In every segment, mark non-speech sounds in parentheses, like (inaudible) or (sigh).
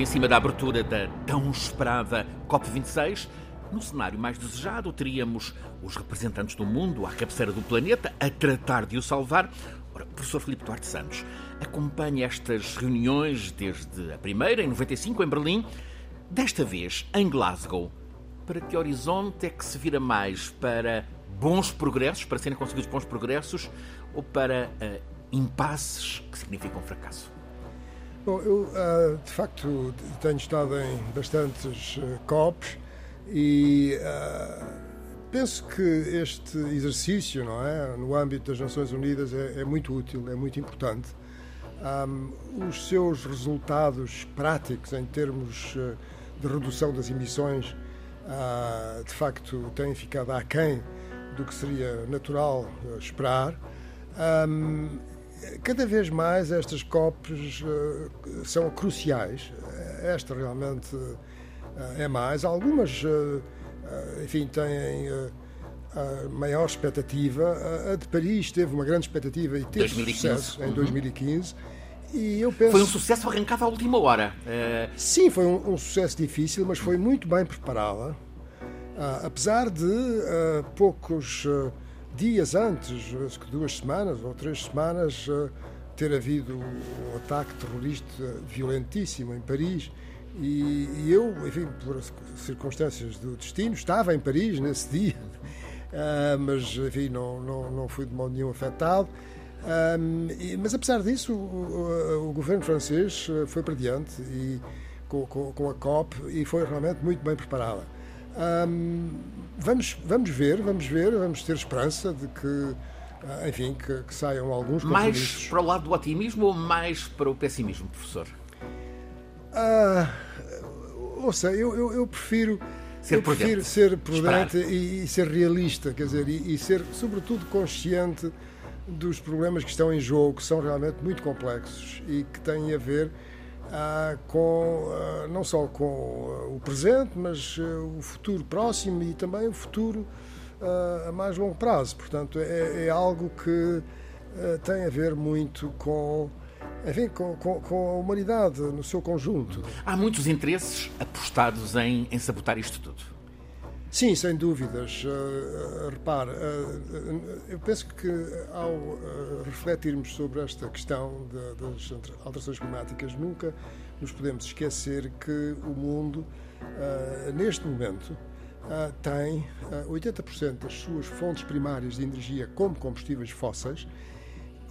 Em cima da abertura da tão esperada COP26. No cenário mais desejado, teríamos os representantes do mundo à cabeceira do planeta a tratar de o salvar. Ora, professor Filipe Duarte Santos acompanha estas reuniões desde a primeira, em 95, em Berlim, desta vez em Glasgow. Para que horizonte é que se vira mais? Para bons progressos, para serem conseguidos bons progressos, ou para uh, impasses que significam fracasso? Bom, eu uh, de facto tenho estado em bastantes uh, COPs e uh, penso que este exercício, não é, no âmbito das Nações Unidas é, é muito útil, é muito importante. Um, os seus resultados práticos em termos de redução das emissões, de facto, têm ficado aquém do que seria natural esperar. Um, cada vez mais estas COPs uh, são cruciais. Esta realmente uh, é mais. Algumas, uh, enfim, têm maior expectativa. A de Paris teve uma grande expectativa e teve 2015. sucesso em 2015. Uhum. E eu penso... Foi um sucesso arrancado à última hora. Sim, foi um, um, sucesso difícil, mas foi muito bem preparada. apesar de poucos dias antes, duas semanas ou três semanas, eh, ter havido um ataque terrorista violentíssimo em Paris. E, e eu, enfim, por circunstâncias do destino, estava em Paris nesse (laughs) dia, uh, mas, enfim, não, não, não fui de modo nenhum afetado. Um, e, mas, apesar disso, o, o, o, governo francês eh, foi para diante e, com, com, com a COP e foi realmente muito bem preparada. Vamos, vamos ver, vamos ver, vamos ter esperança de que, ah, enfim, que, que saiam alguns Mais para o lado do otimismo ou mais para o pessimismo, professor? Uh, ouça, eu, eu, eu prefiro ser eu prefiro prudente, ser prudente e, e, ser realista, quer dizer, e, e, ser sobretudo consciente dos problemas que estão em jogo, que são realmente muito complexos e que têm a ver ah, com, ah, não só com ah, o presente, mas o futuro próximo e também o futuro a mais longo prazo. Portanto, é, é algo que tem a ver muito com enfim, com, com, com, a humanidade no seu conjunto. Há muitos interesses apostados em, em sabotar isto tudo. Sim, sem dúvidas. Uh, repare, uh, eu penso que ao uh, refletirmos sobre esta questão de, das alterações climáticas, nunca nos podemos esquecer que o mundo, neste momento, tem 80% das suas fontes primárias de energia como combustíveis fósseis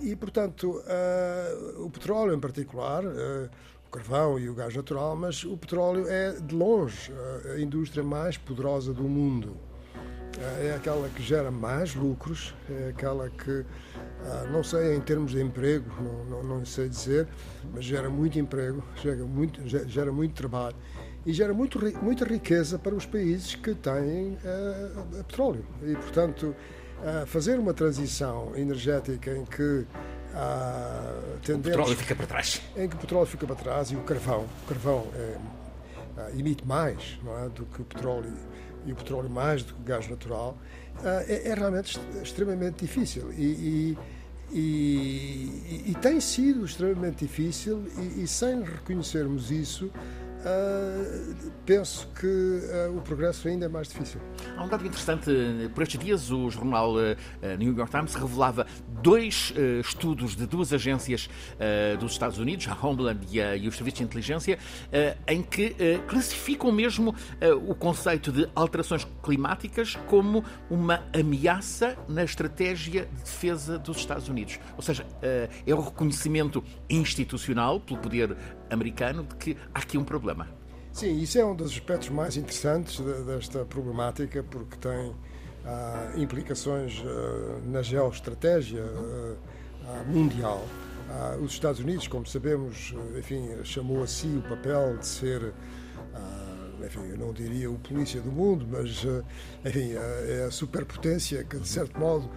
e, portanto, o petróleo em particular o carvão e o gás natural, mas o petróleo é, de longe, a indústria mais poderosa do mundo. Eh, é aquela que gera mais lucros, é aquela que, ah, não sei em termos de emprego, não, não, não sei dizer, mas gera muito emprego, (laughs) gera muito, gera muito trabalho e gera muito, muita riqueza para os países que têm uh, petróleo. E, portanto, fazer uma transição energética em que uh, o petróleo fica para trás. Em que o petróleo fica para trás e o carvão, o carvão é, emite mais é, do que o petróleo e o petróleo mais do que o gás natural, uh, é, é, realmente extremamente difícil. E, e, e, e, tem sido extremamente difícil, e sem reconhecermos isso, Uh, penso que uh, o progresso ainda é mais difícil. Há um dado interessante. Por estes dias, o jornal uh, New York Times revelava dois estudos de duas agências dos Estados Unidos, a Homeland e, a, e o Serviço de Inteligência, em que classificam mesmo o conceito de alterações climáticas como uma ameaça na estratégia de defesa dos Estados Unidos. Ou seja, é o reconhecimento institucional pelo poder americano de que há aqui um problema. Sim, isso é um dos aspectos mais interessantes desta problemática, porque tem ah, implicações ah, na geoestratégia ah, mundial. Ah, os Estados Unidos, como sabemos, enfim, chamou a si o papel de ser ah, enfim, eu não diria o polícia do mundo, mas ah, enfim, é a superpotência que, de certo modo,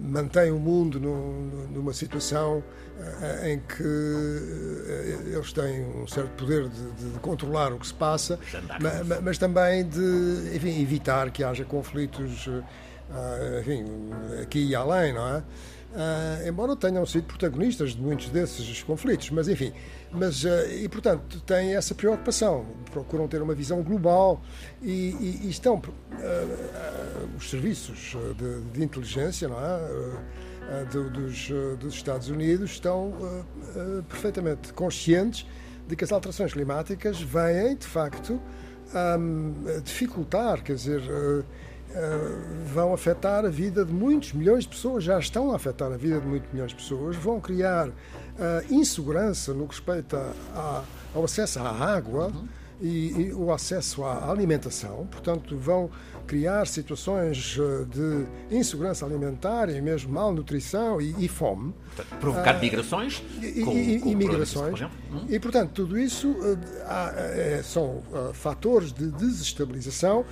mantém o mundo numa situação eh, em que eh, eles têm um certo poder de, de controlar o que se passa, mas, mas, também de enfim, evitar que haja conflitos eh, enfim, aqui e além, não é? uh, embora tenham sido protagonistas de muitos desses conflitos, mas enfim, mas, uh, e portanto têm essa preocupação, procuram ter uma visão global e, e, e estão os serviços de, de, inteligência, não é? dos, dos, Estados Unidos estão perfeitamente conscientes de que as alterações climáticas vêm, de facto, a dificultar, quer dizer, eh, vão afetar a vida de muitos milhões de pessoas, já estão a afetar a vida de muitos milhões de pessoas, vão criar uh, insegurança no que respeita a, ao acesso à água uhum. E, e, o acesso à alimentação, portanto, vão criar situações eh, de insegurança alimentar e mesmo malnutrição e, e fome. Portanto, provocar uh, migrações? E, com, e, com migrações. Hum? E, portanto, tudo isso uh, há, é, são fatores de desestabilização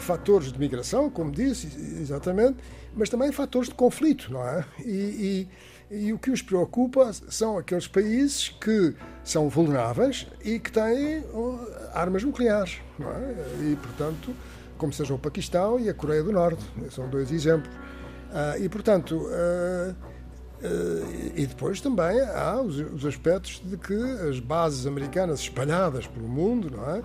fatores de migração, como disse, exatamente, mas também fatores de conflito, não é? E, e, o que os preocupa são aqueles países que são vulneráveis e que têm armas nucleares, é? E, portanto, como seja o Paquistão e a Coreia do Norte, são dois exemplos. Uh, e, portanto, uh, Uh, e depois também há os, os, aspectos de que as bases americanas espalhadas pelo mundo, não é?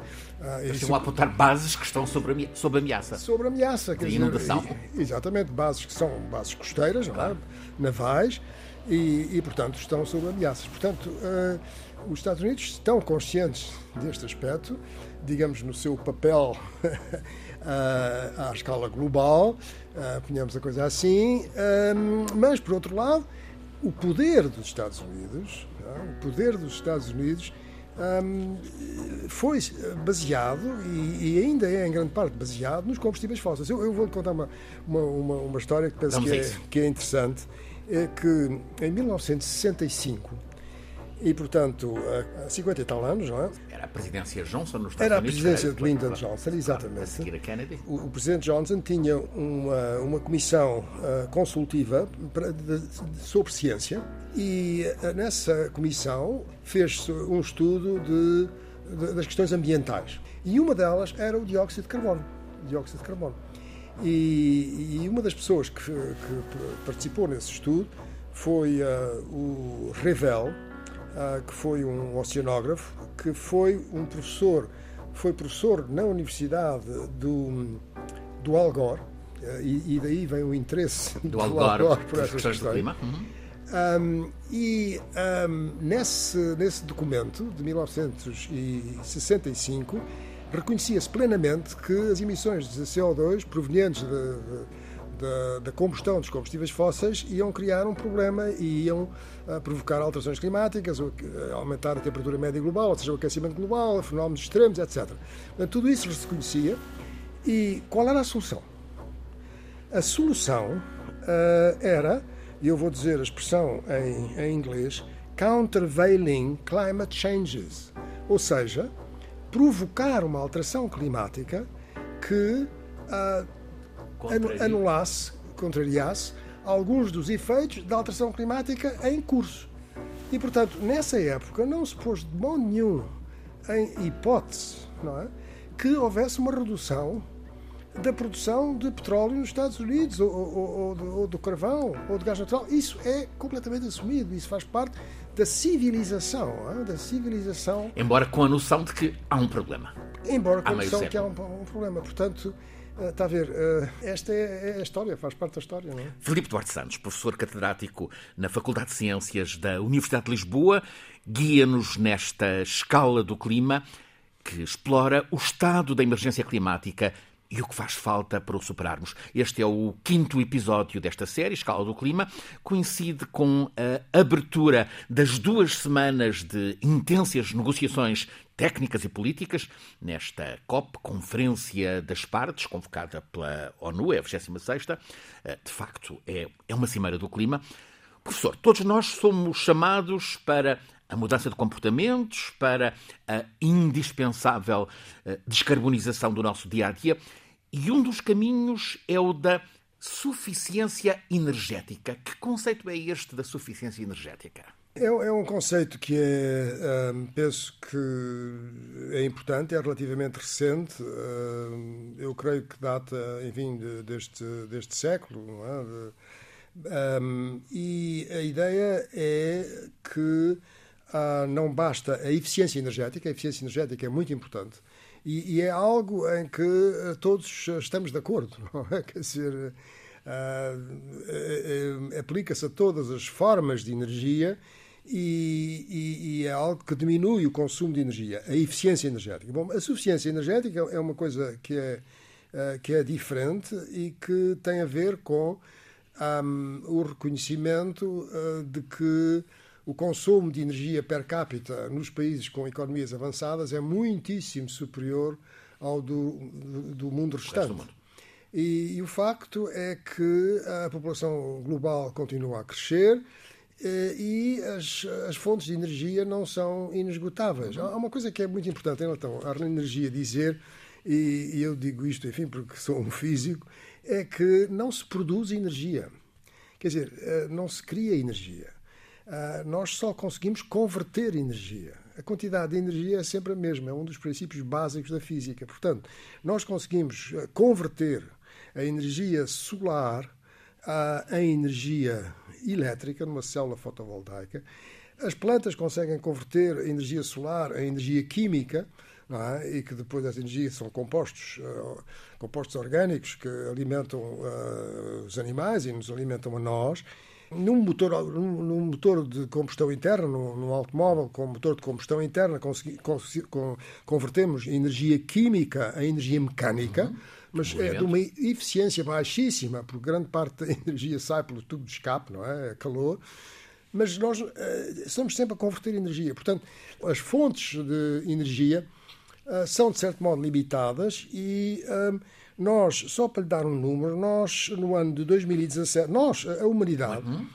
Estão a apontar bases que estão sob, sob ameaça. Sobre ameaça. Quer dizer, inundação. exatamente, bases que são bases costeiras, claro. não é? navais, e, e, portanto estão sob ameaças. Portanto, uh, os Estados Unidos estão conscientes deste aspecto, digamos, no seu papel (laughs) à escala global, uh, ponhamos a coisa assim, mas, por outro lado, o poder dos Estados Unidos, o poder dos Estados Unidos um, foi baseado e, e, ainda é em grande parte baseado nos combustíveis fósseis. Eu, eu vou contar uma, uma, uma, uma, história que penso que é, que é, interessante. É que em 1965 e, portanto, há 50 e tal anos, não é? Era a presidência Johnson nos Estados Era a presidência de Lyndon Johnson, exatamente. A seguir a Kennedy. O, o presidente Johnson tinha uma, uma comissão uh, consultiva para, de, de, sobre ciência e uh, nessa comissão fez um estudo de, das questões ambientais. E uma delas era o dióxido de carbono. Dióxido de carbono. E, e uma das pessoas que, que participou nesse estudo foi uh, o Revel, uh, que foi um oceanógrafo, que foi um professor, foi professor na Universidade do, do Algor, uh, e, e, daí vem o interesse do, do Algor, por essas questões. Do clima. Uhum. Um, e um, nesse, nesse documento de 1965 reconhecia-se plenamente que as emissões de CO2 provenientes de, de da, da, combustão dos combustíveis fósseis iam criar um problema e iam uh, provocar alterações climáticas, ou, uh, aumentar a temperatura média global, ou seja, o aquecimento global, fenómenos extremos, etc. Portanto, tudo isso se conhecia. E qual era a solução? A solução uh, era, e eu vou dizer a expressão em, em inglês, countervailing climate changes, ou seja, provocar uma alteração climática que uh, anulasse, contrariasse alguns dos efeitos da alteração climática em curso. E, portanto, nessa época não se pôs de modo nenhum em hipótese não é, que houvesse uma redução da produção de petróleo nos Estados Unidos, ou, ou, ou, ou, do carvão, ou do gás natural. Isso é completamente assumido, isso faz parte da civilização, é? da civilização. Embora com a noção de que há um problema. Embora com a noção de que há um, um problema. Portanto, Está a ver, eh, esta é, é a história, faz parte da história, não é? Filipe Duarte Santos, professor catedrático na Faculdade de Ciências da Universidade de Lisboa, guia-nos nesta escala do clima que explora o estado da emergência climática e o que faz falta para o superarmos. Este é o quinto episódio desta série, Escala do Clima. Coincide com a abertura das duas semanas de intensas negociações técnicas e políticas nesta COP, Conferência das Partes, convocada pela ONU, é a 26 eh, De facto, é, é uma cimeira do clima. Professor, todos nós somos chamados para a mudança de comportamentos, para a indispensável eh, descarbonização do nosso dia a dia. E um dos caminhos é o da suficiência energética. Que conceito é este da suficiência energética? É, é um conceito que é, um, penso que é importante, é relativamente recente. Um, eu creio que data, enfim, de, deste, deste século, é? de, Um, e a ideia é que uh, não basta a eficiência energética, a eficiência energética é muito importante, e, e é algo em que uh, todos estamos de acordo, (laughs) não é? Quer dizer, uh, aplica-se a todas as formas de energia e, e, e, é algo que diminui o consumo de energia, a eficiência energética. Bom, a suficiência energética é uma coisa que é, que é diferente e que tem a ver com um, o reconhecimento de que o consumo de energia per capita nos países com economias avançadas é muitíssimo superior ao do, do, do mundo restante. mundo. E, e, o facto é que a população global continua a crescer eh, e as, as fontes de energia não são inesgotáveis. Há uma coisa que é muito importante em relação à energia dizer, e, e eu digo isto, enfim, porque sou um físico, é que não se produz energia. Quer dizer, eh, não se cria energia. Ah, nós só conseguimos converter energia. A quantidade de energia é sempre a mesma, é um dos princípios básicos da física. Portanto, nós conseguimos eh, converter a energia solar em energia elétrica numa célula fotovoltaica. As plantas conseguem converter a energia solar em energia química é? e que depois dessa energia são compostos, compostos orgânicos que alimentam os animais e nos alimentam a nós. Num motor, num, motor de combustão interna, num, num, automóvel com motor de combustão interna, consegui, com, convertemos energia química a energia mecânica, uhum. mas é de uma eficiência baixíssima, porque grande parte da energia sai pelo tubo de escape, não é? Calor mas nós uh, estamos sempre a converter energia. Portanto, as fontes de energia uh, são, de certo modo, limitadas e um, nós, só para lhe dar um número, nós, no ano de 2017, nós, a humanidade, uhum.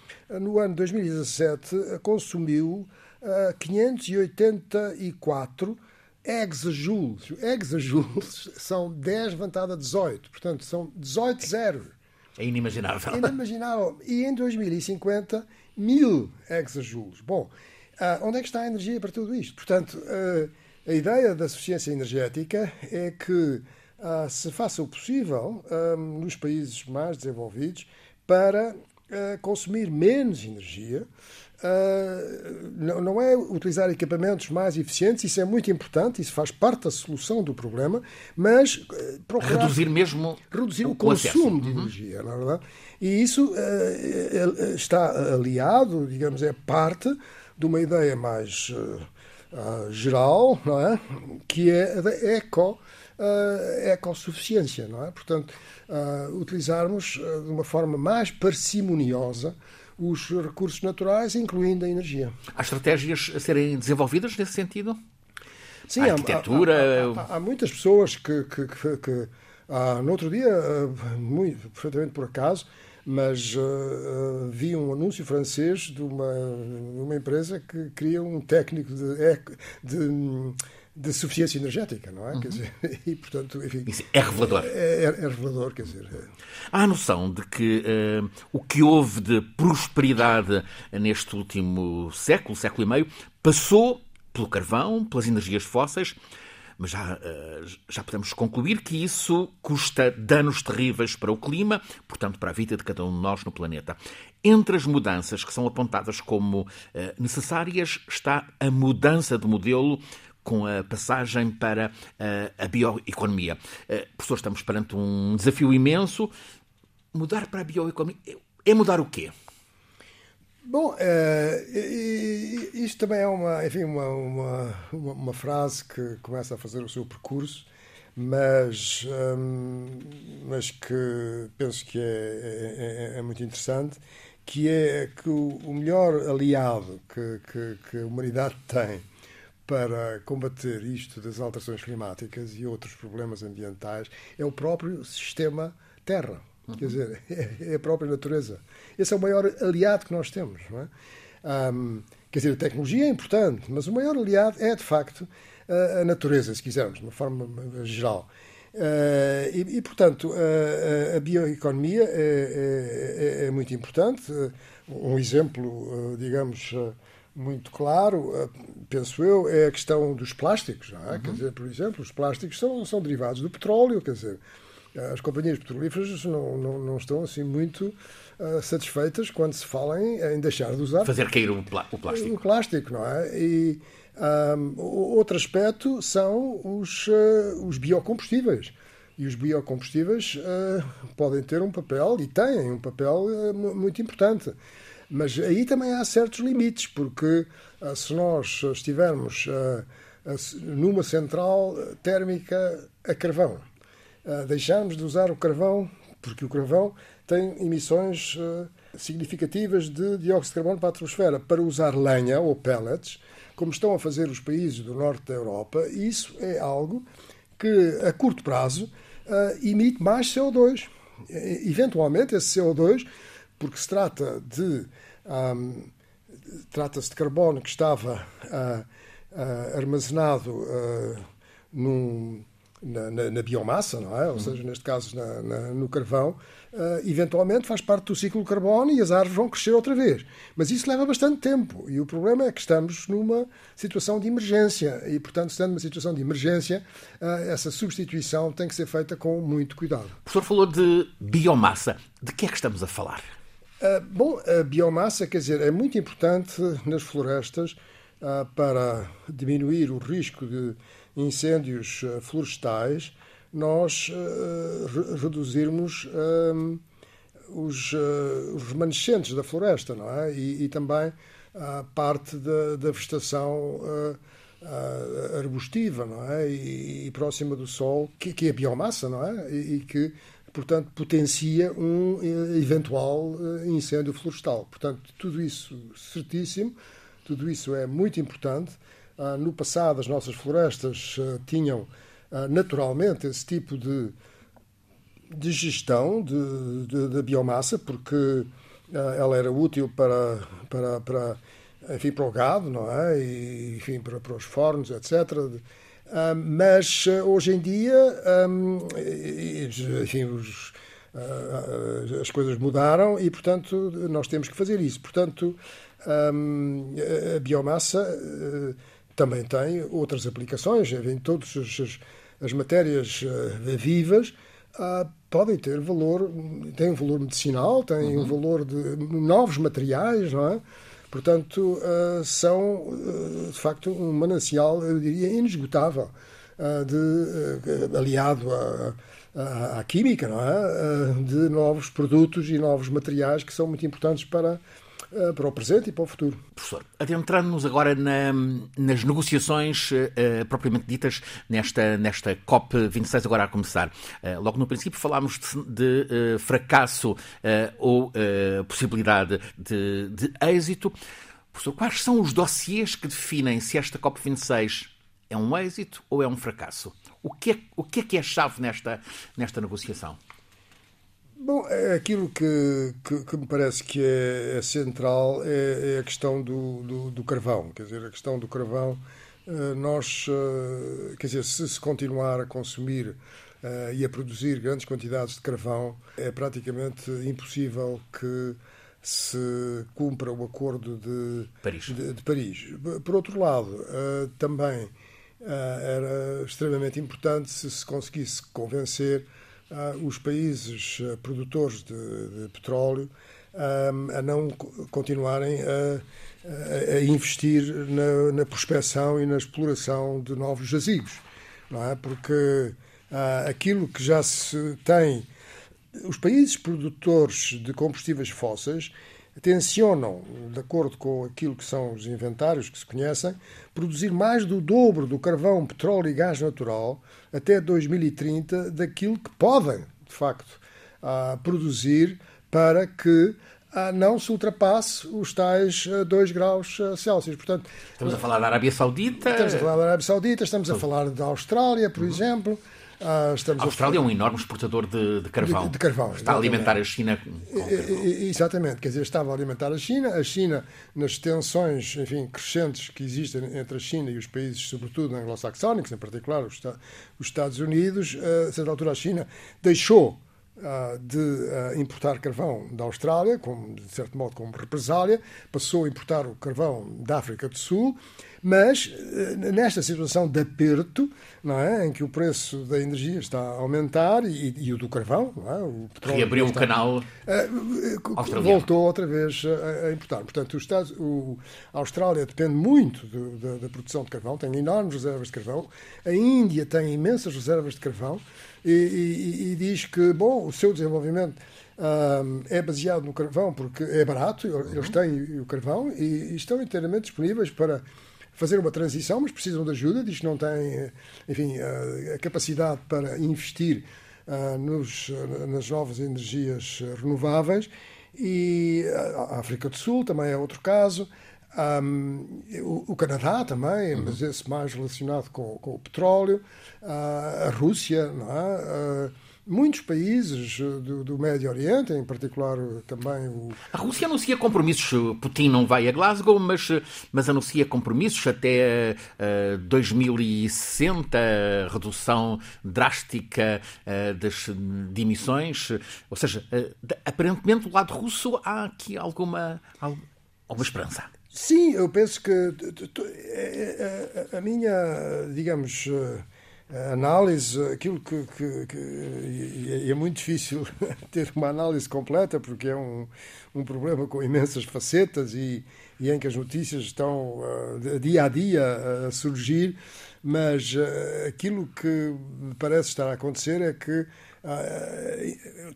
no ano de 2017, consumiu uh, 584 exajoules. Exajoules são 10 levantado a 18, portanto, são 18 zero. É inimaginável. É inimaginável. E em 2050, mil exajoules. Bom, uh, onde é que está a energia para tudo isto? Portanto, uh, a ideia da suficiência energética é que uh, se faça o possível nos países mais desenvolvidos para consumir menos energia. Não, não é utilizar equipamentos mais eficientes, isso é muito importante, isso faz parte da solução do problema, mas procurar reduzir mesmo reduzir o, o consumo de uhum. energia, na é verdade. E isso está aliado, digamos, é parte de uma ideia mais geral, não é? que é a da eco, uh, ecossuficiência. Não é? Portanto, utilizarmos de uma forma mais parcimoniosa os recursos naturais, incluindo a energia. Há estratégias a serem desenvolvidas nesse sentido? Sim, a arquitetura. Há, há, há, há muitas pessoas que, que, que, que no outro dia, muito perfeitamente por acaso, mas uh, vi um anúncio francês de uma, uma empresa que queria um técnico de, de, de suficiência energética, não é? Uhum. Quer dizer, (laughs) e portanto, enfim. Isso é revelador. É, é, é revelador, quer dizer. É. Há a noção de que uh, o que houve de prosperidade neste último século, século e meio, passou pelo carvão, pelas energias fósseis mas já, eh, já podemos concluir que isso custa danos terríveis para o clima, portanto, para a vida de cada um de nós no planeta. Entre as mudanças que são apontadas como eh, necessárias está a mudança de modelo com a passagem para eh, a bioeconomia. Professor, estamos perante um desafio imenso. Mudar para a bioeconomia é mudar o quê? Bom, é, isto também é uma, enfim, uma, uma, uma, frase que começa a fazer o seu percurso, mas, hum, mas que penso que é, é, é, é, muito interessante, que é que o melhor aliado que, que, que, a humanidade tem para combater isto das alterações climáticas e outros problemas ambientais é o próprio sistema Terra. Uhum. Quer dizer, é, (laughs) é a própria natureza. Esse é o maior aliado que nós temos. Não é? Um, quer dizer, a tecnologia é importante, mas o maior aliado é, de facto, a, natureza, se quisermos, de uma forma geral. Uh, e, e, portanto, a, a bioeconomia é, é, é, muito importante. Um exemplo, digamos, muito claro, penso eu, é a questão dos plásticos. É? Uhum. Quer dizer, por exemplo, os plásticos são, são derivados do petróleo, quer dizer, As companhias petrolíferas não, não, não estão assim muito uh, satisfeitas quando se fala em, em, deixar de usar. Fazer cair o, o plástico. O plástico, não é? E um, outro aspecto são os, uh, os biocombustíveis. E os biocombustíveis uh, podem ter um papel, e têm um papel muito importante. Mas aí também há certos limites, porque se nós estivermos numa central térmica a carvão, deixarmos de usar o carvão, porque o carvão tem emissões significativas de dióxido de carbono para a atmosfera, para usar lenha ou pellets, como estão a fazer os países do norte da Europa, isso é algo que, a curto prazo, emite mais CO2. Eventualmente, esse CO2, porque se trata de um, trata-se de carbono que estava uh, uh, armazenado uh, num, na, na, na, biomassa, não é? Ou seja, neste caso na, no carvão, eventualmente faz parte do ciclo carbono e as árvores vão crescer outra vez. Mas isso leva bastante tempo e o problema é que estamos numa situação de emergência e, portanto, estando numa situação de emergência, essa substituição tem que ser feita com muito cuidado. O professor falou de biomassa. De que é que estamos a falar? Uh, bom, a biomassa, quer dizer, é muito importante nas florestas uh, para diminuir o risco de incêndios uh, florestais, nós re reduzirmos os, remanescentes da floresta, não é? E, e também a parte da, da vegetação arbustiva, não é? E, e, próxima do sol, que, que é biomassa, não é? E, e que portanto, potencia um eh, eventual eh, incêndio florestal. Portanto, tudo isso certíssimo, tudo isso é muito importante. Ah, no passado, as nossas florestas ah, tinham ah, naturalmente esse tipo de, de gestão da biomassa, porque ela era útil para, para, para, enfim, para o gado, não é? E, enfim, para, para os fornos, etc mas eh, hoje em dia, enfim, os, uh, as coisas mudaram e, portanto, nós temos que fazer isso. Portanto, a biomassa uh, também tem outras aplicações, em todas as, as matérias vivas podem ter valor, têm um valor medicinal, têm uhum. um valor de novos materiais, não é? Portanto, uh, são, uh, de facto, um manancial, eu diria, inesgotável, uh, de, aliado à, à, à, química, não é? de novos produtos e novos materiais que são muito importantes para para o presente e para o futuro. Professor, adentrando-nos agora na, nas negociações uh, propriamente ditas nesta, nesta COP26, agora a começar. Uh, logo no princípio falámos de, de uh, fracasso ou possibilidade de, de êxito. Professor, quais são os dossiês que definem se esta COP26 é um êxito ou é um fracasso? O que é, o que, é que é chave nesta, nesta negociação? Bom, é aquilo que, que, que, me parece que é, é central é, é, a questão do, do, do, carvão. Quer dizer, a questão do carvão, eh, nós, eh, quer dizer, se se continuar a consumir eh, e a produzir grandes quantidades de carvão, é praticamente impossível que se cumpra o acordo de Paris. De, de Paris. Por outro lado, também era extremamente importante se se conseguisse convencer os países eh, produtores de, de petróleo a não continuarem a, a investir na, na prospecção e na exploração de novos jazigos, não é? Porque aquilo que já se tem, os países produtores de combustíveis fósseis tencionam, de acordo com aquilo que são os inventários que se conhecem, produzir mais do dobro do carvão, petróleo e gás natural até 2030 daquilo que podem, de facto, ah, produzir para que ah, não se ultrapasse os tais 2 ah, graus Celsius. Portanto, estamos a falar da Arábia Saudita. Estamos a falar da Arábia Saudita, estamos a falar da Austrália, por uhum. exemplo. Ah, a Austrália é um enorme exportador de, de carvão. De, de, carvão. Está a alimentar a China com Exatamente, quer dizer, estava a alimentar a China. A China, nas tensões enfim, crescentes que existem entre a China e os países, sobretudo anglo-saxónicos, em particular os, os Estados Unidos, a certa altura a China deixou de importar carvão da Austrália, como, de certo modo como represália, passou a importar o carvão da África do Sul, mas nesta situação de aperto, não é, em que o preço da energia está a aumentar e, e o do carvão, não é, o petróleo reabriu o canal uh, voltou outra vez a, a importar. Portanto, os Estados, o, a Austrália depende muito do, da, da produção de carvão, tem enormes reservas de carvão. A Índia tem imensas reservas de carvão e, e, e diz que, bom, o seu desenvolvimento é baseado no carvão porque é barato, eles uhum. têm o carvão e, e estão inteiramente disponíveis para fazer uma transição, mas precisam de ajuda, diz que não têm, enfim, a capacidade para investir uh, nos, nas novas energias renováveis. E a África do Sul também é outro caso. Um, o, o, Canadá também, uhum. mas esse mais relacionado com, com o petróleo, uh, a Rússia, é? Uh, muitos países eh, do, do, Médio Oriente, em particular eh, também o. A Rússia anuncia compromissos. Putin não vai a Glasgow, mas, eh, mas anuncia compromissos até uh, 2060, redução drástica das de emissões. Ou seja, aparentemente do lado russo há aqui alguma, alguma esperança. Sim, eu penso que a minha, digamos análise, aquilo que, que, que, é muito difícil (laughs) ter uma análise completa porque é um, um problema com imensas facetas e, e em que as notícias estão uh, dia a dia a surgir, mas aquilo que parece estar a acontecer é que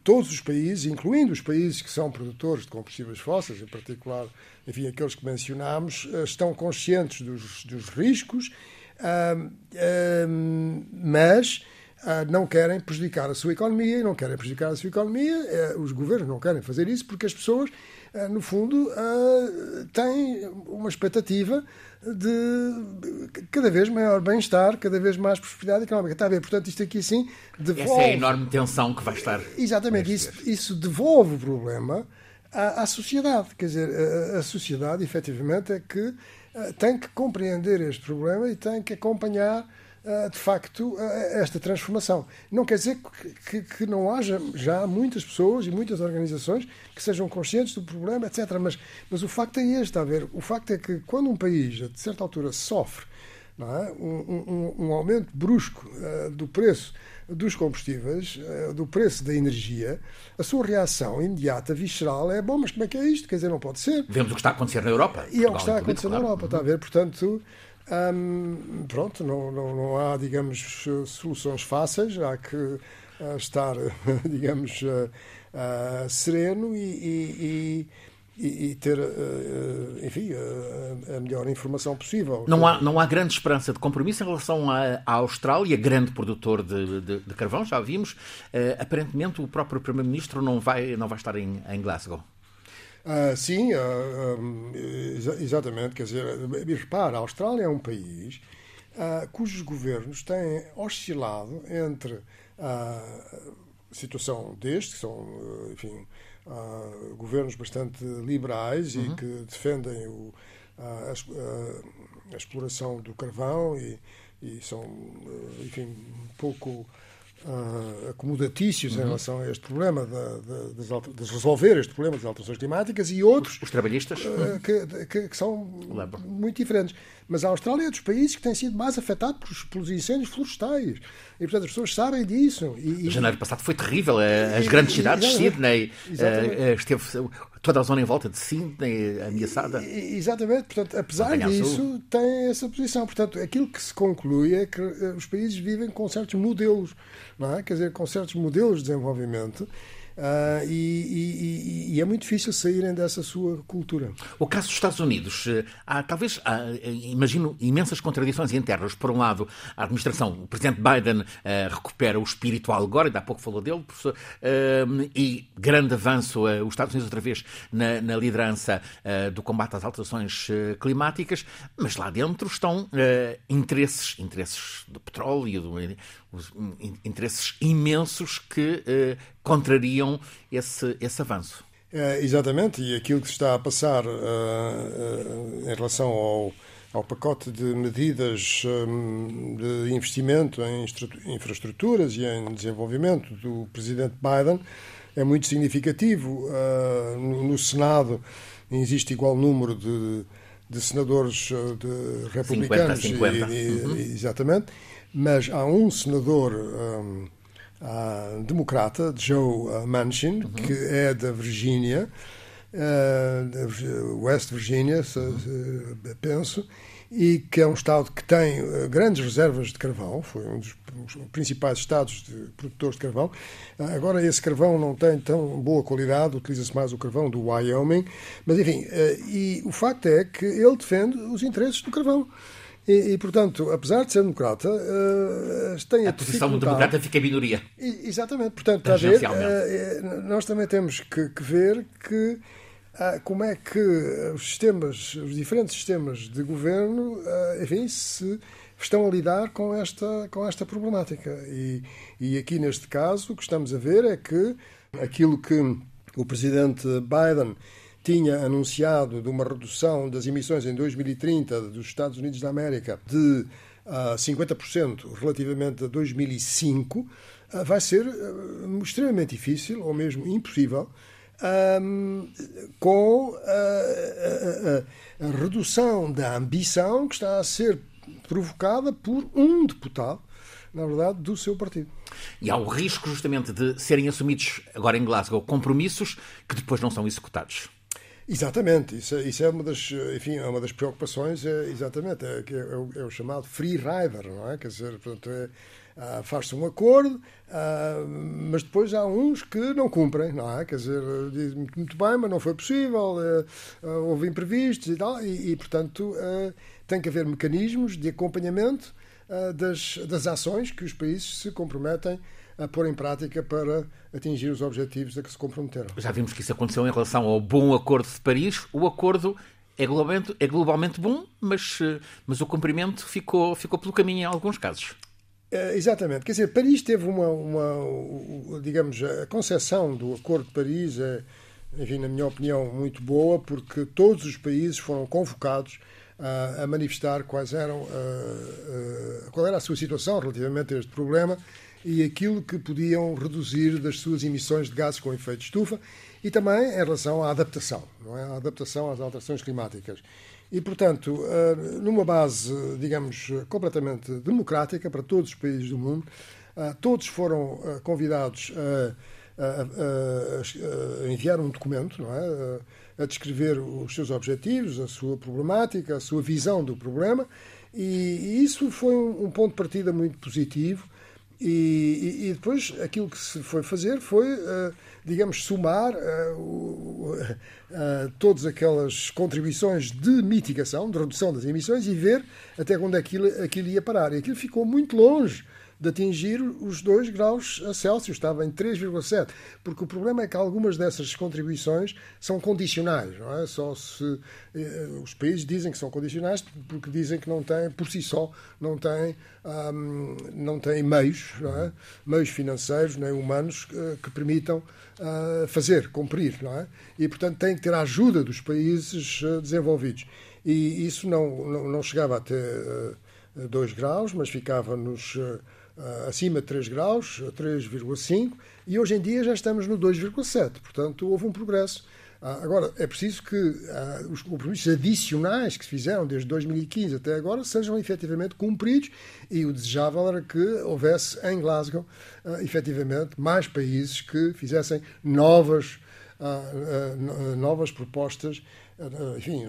todos os países, incluindo os países que são produtores de combustíveis fósseis, em particular, enfim, aqueles que mencionámos, estão conscientes dos, dos riscos mas ah, não querem prejudicar a sua economia e não querem prejudicar a sua economia. Eh, os governos não querem fazer isso porque as pessoas, ah, no fundo, ah, têm uma expectativa de cada vez maior bem-estar, cada vez mais prosperidade económica. Está a ver? Portanto, isto aqui sim devolve. Essa é a enorme tensão que vai estar. Exatamente, isso, isso devolve o problema à, à sociedade. Quer dizer, a, a sociedade, efetivamente, é que eh, tem que compreender este problema e tem que acompanhar eh, de facto eh, esta transformação. Não quer dizer que, que, que, não haja já muitas pessoas e muitas organizações que sejam conscientes do problema, etc. Mas, mas o facto é este, a ver? O facto é que quando um país, a certa altura, sofre é? um, um, um, aumento brusco uh, do preço dos combustíveis, uh, do preço da energia, a sua reação imediata, visceral, é bom, mas como é que é isto? Quer dizer, não pode ser. Vemos o que está a acontecer na Europa. E é o que está a acontecer na Europa, está a ver? Portanto, pronto, não, não, não, há, digamos, soluções fáceis, há que uh, estar, (laughs) digamos, sereno e, e, e e, ter, eh, enfim, a, melhor informação possível. Não há, não há grande esperança de compromisso em relação à, à Austrália, grande produtor de, de, de carvão, já vimos. Uh, aparentemente, o próprio Primeiro-Ministro não vai, não vai estar em, em Glasgow. Uh, sim, uh, um, exatamente. Quer dizer, repara, a Austrália é um país cujos governos têm oscilado entre a situação deste, que são, enfim, uh, governos bastante liberais uhum. e que defendem o, a, a, a, exploração do carvão e, e são, enfim, um pouco uh, acomodatícios uhum. em relação a este problema de, de, de, de, resolver este problema das alterações climáticas e outros os, trabalhistas uh, que, que, que, são muito diferentes. Mas a Austrália é dos países que tem sido mais afetado pelos, pelos incêndios florestais. E, portanto, as pessoas sabem disso. E, e... Janeiro passado foi terrível. Eh, as grandes cidades, Sydney, uh, esteve toda a zona em volta de Sydney ameaçada. Exatamente. Portanto, apesar disso, tem essa posição. Portanto, aquilo que se conclui é que os países vivem com certos modelos, não é? Quer dizer, com certos modelos de desenvolvimento Uh, e, e, e, é muito difícil saírem dessa sua cultura. O caso dos Estados Unidos, eh, há talvez, há, eh, imagino, imensas contradições internas. Por um lado, a administração, o presidente Biden uh, recupera o espírito agora, ainda há pouco falou dele, professor, uh, e grande avanço, os Estados Unidos outra vez na, na liderança do combate às alterações climáticas, mas lá dentro estão interesses, interesses do petróleo, do, interesses imensos que eh, contrariam esse, esse avanço. É, exatamente, e aquilo que está a passar uh, uh, em relação ao, ao pacote de medidas hum, de investimento em infraestruturas e em desenvolvimento do presidente Biden é muito significativo. Uh, no, no, Senado existe igual número de, de senadores de republicanos. 50, 50. E, e, uhum. Exatamente. Mas há um senador um, democrata, Joe Manchin, uhum. que é da Virgínia, uh, West Virginia, uhum. penso, e que é um Estado que tem uh, grandes reservas de carvão, foi um dos, principais Estados de produtores de carvão. Uh, agora, esse carvão não tem tão boa qualidade, utiliza-se mais o carvão do Wyoming, mas enfim, uh, e o facto é que ele defende os interesses do carvão. E, e, portanto, apesar de ser democrata, uh, tem a, a posição democrata fica minoria. E, exatamente. Portanto, está a ver, uh, nós também temos que, que ver que uh, como é que os sistemas, os diferentes sistemas de governo, enfim, se estão a lidar com esta, com esta problemática. E, e aqui, neste caso, o que estamos a ver é que aquilo que o presidente Biden tinha anunciado de uma redução das emissões em 2030 dos Estados Unidos da América de uh, ah, 50% relativamente a 2005, uh, ah, vai ser uh, extremamente difícil, ou mesmo impossível, com a, a, a redução da ambição que está a ser provocada por um deputado na verdade, do seu partido. E há o risco, justamente, de serem assumidos, agora em Glasgow, compromissos que depois não são executados. Exatamente, isso, é, isso é uma das, enfim, é uma das preocupações, é, exatamente, é, é, é, o, é o chamado free rider, não é? Quer dizer, portanto, ah, faz-se um acordo, ah, mas depois há uns que não cumprem, não é? Quer dizer, dizem muito bem, mas não foi possível, ah, houve imprevistos e tal, e, e portanto, tem que haver mecanismos de acompanhamento das, das ações que os países se comprometem a pôr em prática para atingir os objetivos a que se comprometeram. Já vimos que isso aconteceu em relação ao bom acordo de Paris. O acordo é globalmente, é globalmente bom, mas, eh, mas o cumprimento ficou, ficou pelo caminho em alguns casos. É, exatamente. Quer dizer, Paris teve uma, uma, digamos, a concepção do Acordo de Paris é, enfim, na minha opinião, muito boa, porque todos os países foram convocados a, a manifestar quais eram, a, a, qual era a sua situação relativamente a este problema e aquilo que podiam reduzir das suas emissões de gases com efeito de estufa e também em relação à adaptação, não é? à adaptação às alterações climáticas. E, portanto, eh, numa base, digamos, completamente democrática para todos os países do mundo, eh, todos foram eh, convidados a, a, a enviar um documento, não é? a descrever os seus objetivos, a sua problemática, a sua visão do problema, e, isso foi um ponto de partida muito positivo e, e, depois aquilo que se foi fazer foi, uh, digamos, somar uh, uh, todas aquelas contribuições de mitigação, de redução das emissões e ver até onde aquilo, aquilo ia parar. E aquilo ficou muito longe de atingir os 2 graus Celsius, estava em 3,7, porque o problema é que algumas dessas contribuições são condicionais, não é? Só se eh, os países dizem que são condicionais porque dizem que não têm por si só não têm não têm meios, não é? Meios financeiros nem humanos uh, que permitam uh, fazer, cumprir, não é? E portanto têm que ter a ajuda dos países uh, desenvolvidos. E isso não, não, não chegava até 2 graus, mas ficava nos acima de 3 graus, 3,5, e hoje em dia já estamos no 2,7. Portanto, houve um progresso. Uh, agora, é preciso que uh, os compromissos adicionais que se fizeram desde 2015 até agora sejam efetivamente cumpridos e o desejável era que houvesse em Glasgow, efetivamente, mais países que fizessem novas, novas propostas, enfim,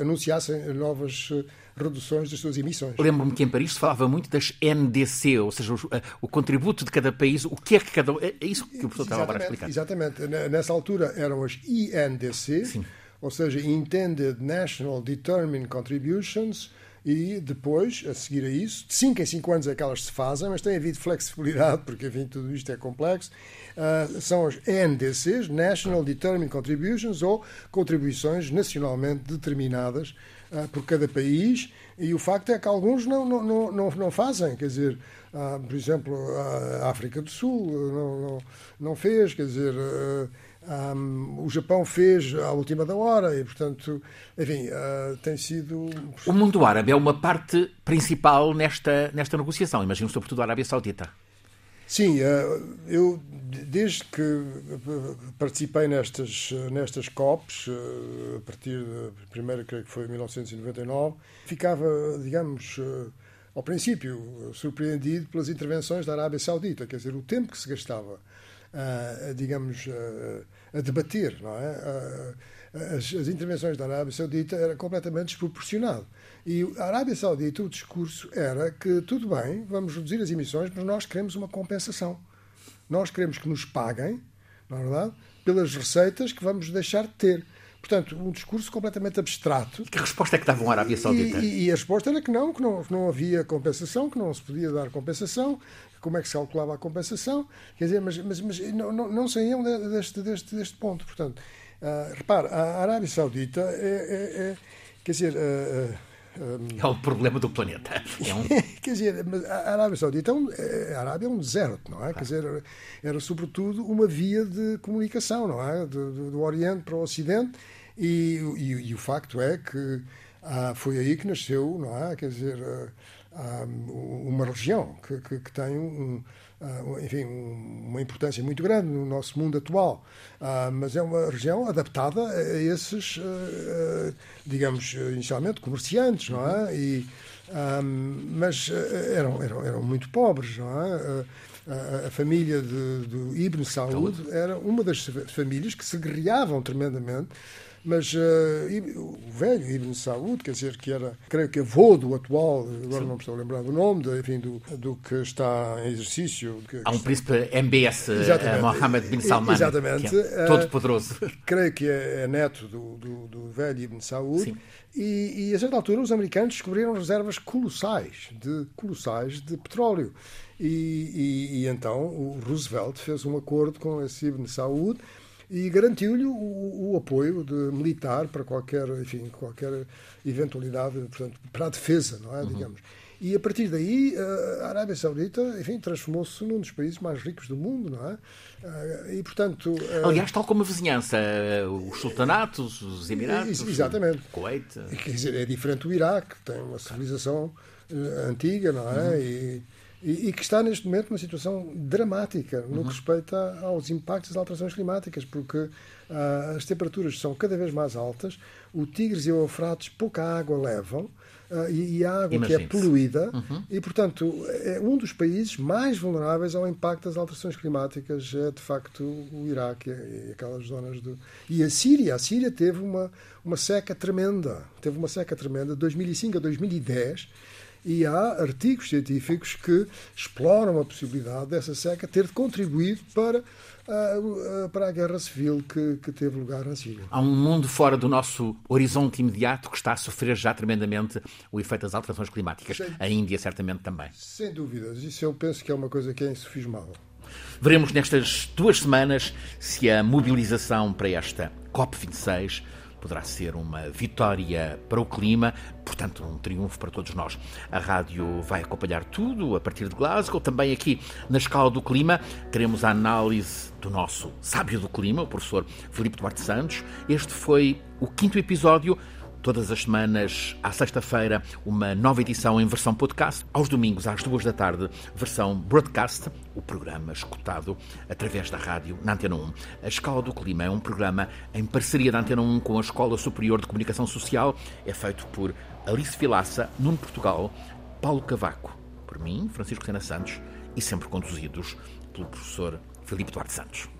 anunciassem novas reduções das suas emissões. Lembro-me que em Paris se falava muito das NDC, ou seja, o, o, contributo de cada país, o que é que cada. É, é isso que o professor estava agora a explicar. Exatamente. Nessa altura eram as INDC, Sim. ou seja, Intended National Determined Contributions. E depois, a seguir a isso, de 5 em 5 anos é que elas se fazem, mas tem havido flexibilidade, porque enfim, tudo isto é complexo. Uh, são as NDCs, National Determined Contributions, ou contribuições nacionalmente determinadas uh, por cada país, e o facto é que alguns não, não, não, não fazem, quer dizer, uh, por exemplo, a África do Sul não, não, não fez, quer dizer, Um, o Japão fez à última da hora e, portanto, enfim, uh, tem sido. O mundo árabe é uma parte principal nesta, nesta negociação, imagino, sobretudo a Arábia Saudita. Sim, uh, eu, desde que participei nestas, nestas COPs, uh, a partir da primeira, creio que foi em 1999, ficava, digamos, ao princípio, surpreendido pelas intervenções da Arábia Saudita, quer dizer, o tempo que se gastava digamos, a debater, não é? As, as, intervenções da Arábia Saudita era completamente desproporcionado. E a Arábia Saudita, o discurso era que tudo bem, vamos reduzir as emissões, mas nós queremos uma compensação. Nós queremos que nos paguem, não é verdade, pelas receitas que vamos deixar de ter. Portanto, um discurso completamente abstrato. Que resposta é que davam a Arábia Saudita? E, e, a resposta era que não, que não, que não havia compensação, que não se podia dar compensação, como é que se calculava a compensação, quer dizer, mas, mas, mas não, não, não saíam deste, deste, deste ponto. Portanto, uh, repare, a Arábia Saudita é, é, é quer dizer. Uh, uh, é o problema do planeta. É um... (laughs) quer dizer, a Arábia Saudita é um, a Arábia é um deserto, não é? Quer dizer, era sobretudo uma via de comunicação, não é? Do, do, do Oriente para o Ocidente e, e, e o facto é que ah, foi aí que nasceu, não é? Quer dizer, ah, ah, uma região que, que, que tem um, enfim, uma importância muito grande no nosso mundo atual, mas é uma região adaptada a esses, digamos, inicialmente comerciantes, não é? E, mas eram, eram, eram muito pobres, não é? A, família de, do Ibn Saud era uma das famílias que se guerreavam tremendamente mas uh, o velho Ibn Saud, quer dizer, que era, creio que avô do atual, agora Sim. não me estou a lembrar do nome, de, enfim, do, do que está em exercício. Que, Há um príncipe MBS, uh, Mohammed bin Salman, Exatamente. É todo poderoso. Uh, (laughs) creio que é, é neto do, do, do, velho Ibn Saud. E, e a certa altura os americanos descobriram reservas colossais de, colossais de petróleo. E, e, e então o Roosevelt fez um acordo com esse Ibn Saud e garantiu-lhe o, o, apoio de, militar para qualquer, enfim, qualquer eventualidade, portanto, para a defesa, não é, uhum. digamos. E a partir daí, a Arábia Saudita, enfim, transformou-se num dos países mais ricos do mundo, não é? E, portanto... Aliás, tal como a vizinhança, os sultanatos, os Emiratos, exatamente. o Kuwait... Quer dizer, é diferente do Iraque, que tem uma civilização eh, antiga, não é? Uhum. E, e, e, que está neste momento numa situação dramática no uhum. que respeita aos impactos das alterações climáticas, porque uh, as temperaturas são cada vez mais altas, o Tigres e o Eufrates pouca água levam, uh, e, e, a água que é poluída, uhum. e, portanto, é um dos países mais vulneráveis ao impacto das alterações climáticas, é de facto o Iraque e aquelas zonas do. E a Síria, a Síria teve uma, uma seca tremenda, teve uma seca tremenda, de 2005 a 2010 e há artigos científicos que exploram a possibilidade dessa seca ter contribuído para, uh, para a guerra civil que, que, teve lugar na Síria. Há um mundo fora do nosso horizonte imediato que está a sofrer já tremendamente o efeito das alterações climáticas. Sem, a Índia, certamente, também. Sem dúvidas. Isso eu penso que é uma coisa que é insufismável. Veremos nestas duas semanas se a mobilização para esta COP26 poderá ser uma vitória para o clima, portanto, um triunfo para todos nós. A rádio vai acompanhar tudo a partir de Glasgow, também aqui na escala do clima. Teremos a análise do nosso sábio do clima, o professor Filipe Duarte Santos. Este foi o quinto episódio Todas as semanas, à sexta-feira, uma nova edição em versão podcast. Aos domingos, às duas da tarde, versão broadcast, o programa escutado através da rádio na Antena 1. A Escola do Clima é um programa em parceria da Antena 1 com a Escola Superior de Comunicação Social. É feito por Alice Vilaça, Nuno Portugal, Paulo Cavaco, por mim, Francisco Sena Santos, e sempre conduzidos pelo professor Filipe Duarte Santos.